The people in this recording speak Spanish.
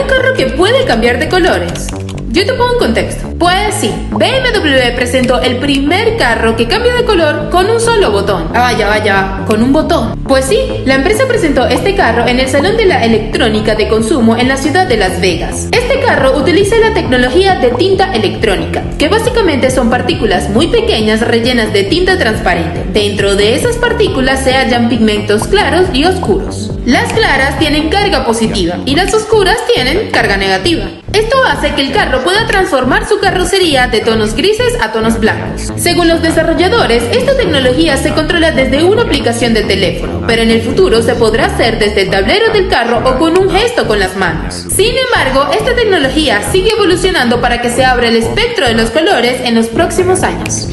un carro que puede cambiar de colores. Yo te pongo en contexto. Pues sí, BMW presentó el primer carro que cambia de color con un solo botón. Ah, vaya, vaya, con un botón. Pues sí, la empresa presentó este carro en el Salón de la Electrónica de Consumo en la ciudad de Las Vegas. Este carro utiliza la tecnología de tinta electrónica, que básicamente son partículas muy pequeñas rellenas de tinta transparente. Dentro de esas partículas se hallan pigmentos claros y oscuros. Las claras tienen carga positiva y las oscuras tienen carga negativa. Esto hace que el carro pueda transformar su carrocería de tonos grises a tonos blancos. Según los desarrolladores, esta tecnología se controla desde una aplicación de teléfono, pero en el futuro se podrá hacer desde el tablero del carro o con un gesto con las manos. Sin embargo, esta tecnología sigue evolucionando para que se abra el espectro de los colores en los próximos años.